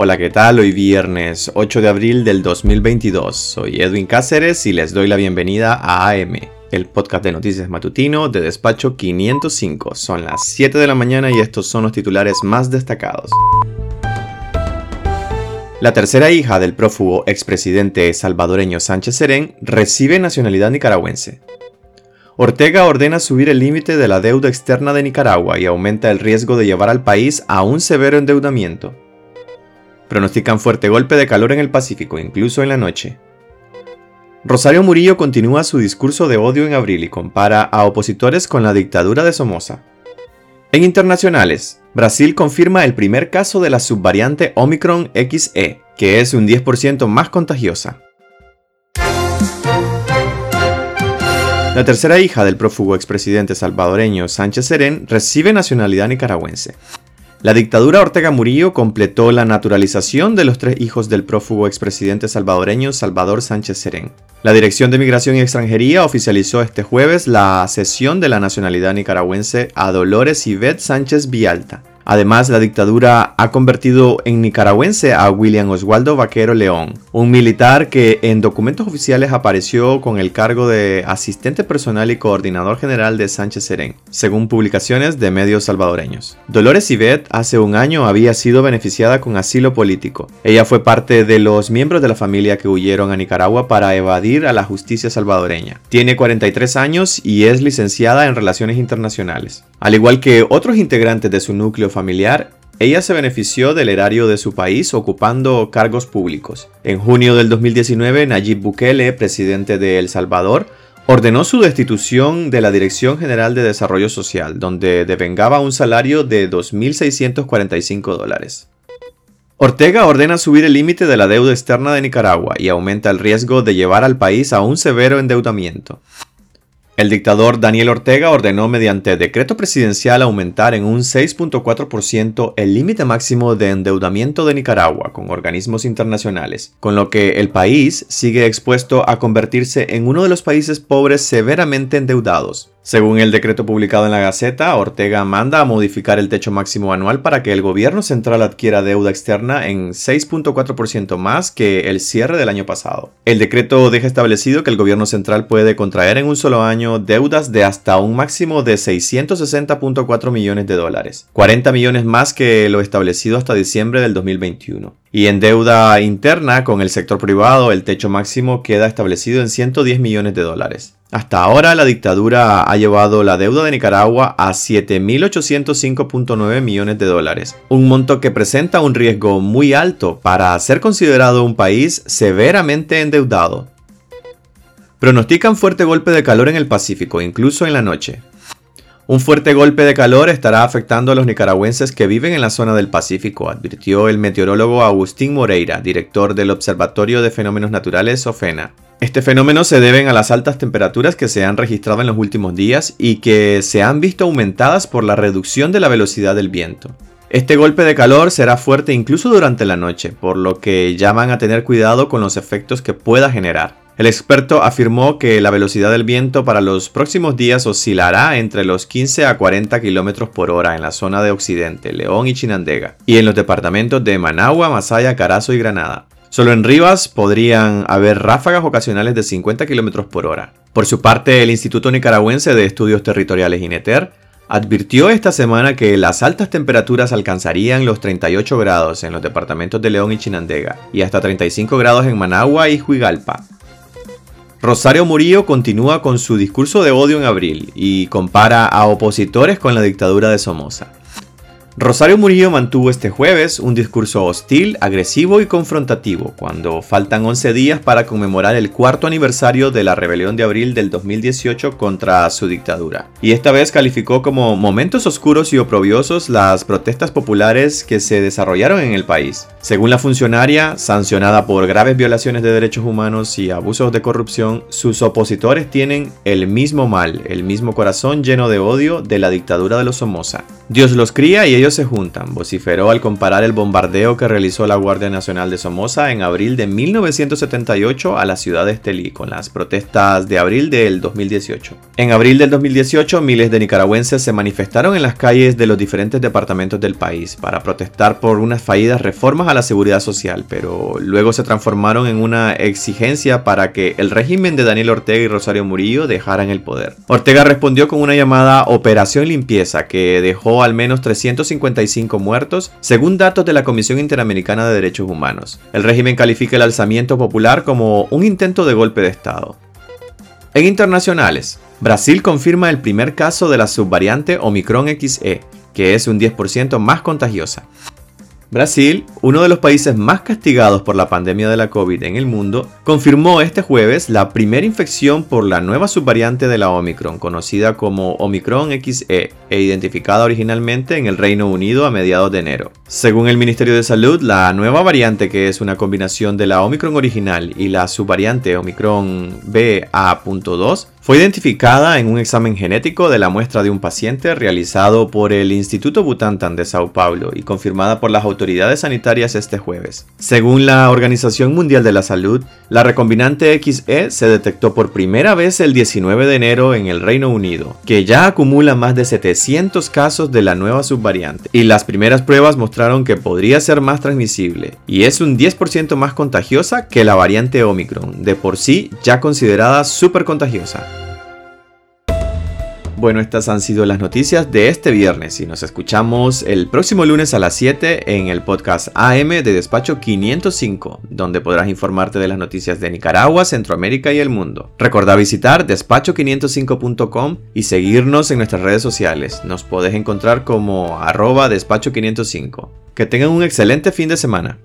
Hola, ¿qué tal? Hoy viernes 8 de abril del 2022. Soy Edwin Cáceres y les doy la bienvenida a AM, el podcast de noticias matutino de despacho 505. Son las 7 de la mañana y estos son los titulares más destacados. La tercera hija del prófugo expresidente salvadoreño Sánchez Serén recibe nacionalidad nicaragüense. Ortega ordena subir el límite de la deuda externa de Nicaragua y aumenta el riesgo de llevar al país a un severo endeudamiento pronostican fuerte golpe de calor en el Pacífico, incluso en la noche. Rosario Murillo continúa su discurso de odio en abril y compara a opositores con la dictadura de Somoza. En internacionales, Brasil confirma el primer caso de la subvariante Omicron XE, que es un 10% más contagiosa. La tercera hija del prófugo expresidente salvadoreño Sánchez Serén recibe nacionalidad nicaragüense. La dictadura Ortega Murillo completó la naturalización de los tres hijos del prófugo expresidente salvadoreño Salvador Sánchez Serén. La Dirección de Migración y Extranjería oficializó este jueves la cesión de la nacionalidad nicaragüense a Dolores Yvette Sánchez Vialta, Además, la dictadura ha convertido en nicaragüense a William Oswaldo Vaquero León, un militar que en documentos oficiales apareció con el cargo de asistente personal y coordinador general de Sánchez Serén, según publicaciones de medios salvadoreños. Dolores Yvette hace un año había sido beneficiada con asilo político. Ella fue parte de los miembros de la familia que huyeron a Nicaragua para evadir a la justicia salvadoreña. Tiene 43 años y es licenciada en Relaciones Internacionales. Al igual que otros integrantes de su núcleo familiar, ella se benefició del erario de su país ocupando cargos públicos. En junio del 2019, Nayib Bukele, presidente de El Salvador, ordenó su destitución de la Dirección General de Desarrollo Social, donde devengaba un salario de 2.645 dólares. Ortega ordena subir el límite de la deuda externa de Nicaragua y aumenta el riesgo de llevar al país a un severo endeudamiento. El dictador Daniel Ortega ordenó mediante decreto presidencial aumentar en un 6.4% el límite máximo de endeudamiento de Nicaragua con organismos internacionales, con lo que el país sigue expuesto a convertirse en uno de los países pobres severamente endeudados. Según el decreto publicado en la Gaceta, Ortega manda a modificar el techo máximo anual para que el gobierno central adquiera deuda externa en 6.4% más que el cierre del año pasado. El decreto deja establecido que el gobierno central puede contraer en un solo año deudas de hasta un máximo de 660.4 millones de dólares, 40 millones más que lo establecido hasta diciembre del 2021. Y en deuda interna con el sector privado, el techo máximo queda establecido en 110 millones de dólares. Hasta ahora la dictadura ha llevado la deuda de Nicaragua a 7.805.9 millones de dólares, un monto que presenta un riesgo muy alto para ser considerado un país severamente endeudado. Pronostican fuerte golpe de calor en el Pacífico, incluso en la noche. Un fuerte golpe de calor estará afectando a los nicaragüenses que viven en la zona del Pacífico, advirtió el meteorólogo Agustín Moreira, director del Observatorio de Fenómenos Naturales OFENA. Este fenómeno se debe a las altas temperaturas que se han registrado en los últimos días y que se han visto aumentadas por la reducción de la velocidad del viento. Este golpe de calor será fuerte incluso durante la noche, por lo que llaman a tener cuidado con los efectos que pueda generar. El experto afirmó que la velocidad del viento para los próximos días oscilará entre los 15 a 40 km por hora en la zona de Occidente, León y Chinandega, y en los departamentos de Managua, Masaya, Carazo y Granada. Solo en Rivas podrían haber ráfagas ocasionales de 50 km por hora. Por su parte, el Instituto Nicaragüense de Estudios Territoriales INETER advirtió esta semana que las altas temperaturas alcanzarían los 38 grados en los departamentos de León y Chinandega y hasta 35 grados en Managua y Huigalpa. Rosario Murillo continúa con su discurso de odio en abril y compara a opositores con la dictadura de Somoza. Rosario Murillo mantuvo este jueves un discurso hostil, agresivo y confrontativo, cuando faltan 11 días para conmemorar el cuarto aniversario de la rebelión de abril del 2018 contra su dictadura. Y esta vez calificó como momentos oscuros y oprobiosos las protestas populares que se desarrollaron en el país. Según la funcionaria, sancionada por graves violaciones de derechos humanos y abusos de corrupción, sus opositores tienen el mismo mal, el mismo corazón lleno de odio de la dictadura de los Somoza. Dios los cría y ellos Se juntan, vociferó al comparar el bombardeo que realizó la Guardia Nacional de Somoza en abril de 1978 a la ciudad de Estelí con las protestas de abril del 2018. En abril del 2018, miles de nicaragüenses se manifestaron en las calles de los diferentes departamentos del país para protestar por unas fallidas reformas a la seguridad social, pero luego se transformaron en una exigencia para que el régimen de Daniel Ortega y Rosario Murillo dejaran el poder. Ortega respondió con una llamada Operación Limpieza que dejó al menos 355 muertos, según datos de la Comisión Interamericana de Derechos Humanos. El régimen califica el alzamiento popular como un intento de golpe de Estado. En internacionales, Brasil confirma el primer caso de la subvariante Omicron XE, que es un 10% más contagiosa. Brasil, uno de los países más castigados por la pandemia de la COVID en el mundo, confirmó este jueves la primera infección por la nueva subvariante de la Omicron, conocida como Omicron XE, e identificada originalmente en el Reino Unido a mediados de enero. Según el Ministerio de Salud, la nueva variante, que es una combinación de la Omicron original y la subvariante Omicron BA.2, fue identificada en un examen genético de la muestra de un paciente realizado por el Instituto Butantan de Sao Paulo y confirmada por las autoridades sanitarias este jueves. Según la Organización Mundial de la Salud, la recombinante XE se detectó por primera vez el 19 de enero en el Reino Unido, que ya acumula más de 700 casos de la nueva subvariante, y las primeras pruebas mostraron que podría ser más transmisible, y es un 10% más contagiosa que la variante Omicron, de por sí ya considerada súper contagiosa. Bueno, estas han sido las noticias de este viernes y nos escuchamos el próximo lunes a las 7 en el podcast AM de Despacho 505, donde podrás informarte de las noticias de Nicaragua, Centroamérica y el mundo. Recordá visitar despacho505.com y seguirnos en nuestras redes sociales. Nos podés encontrar como arroba despacho505. Que tengan un excelente fin de semana.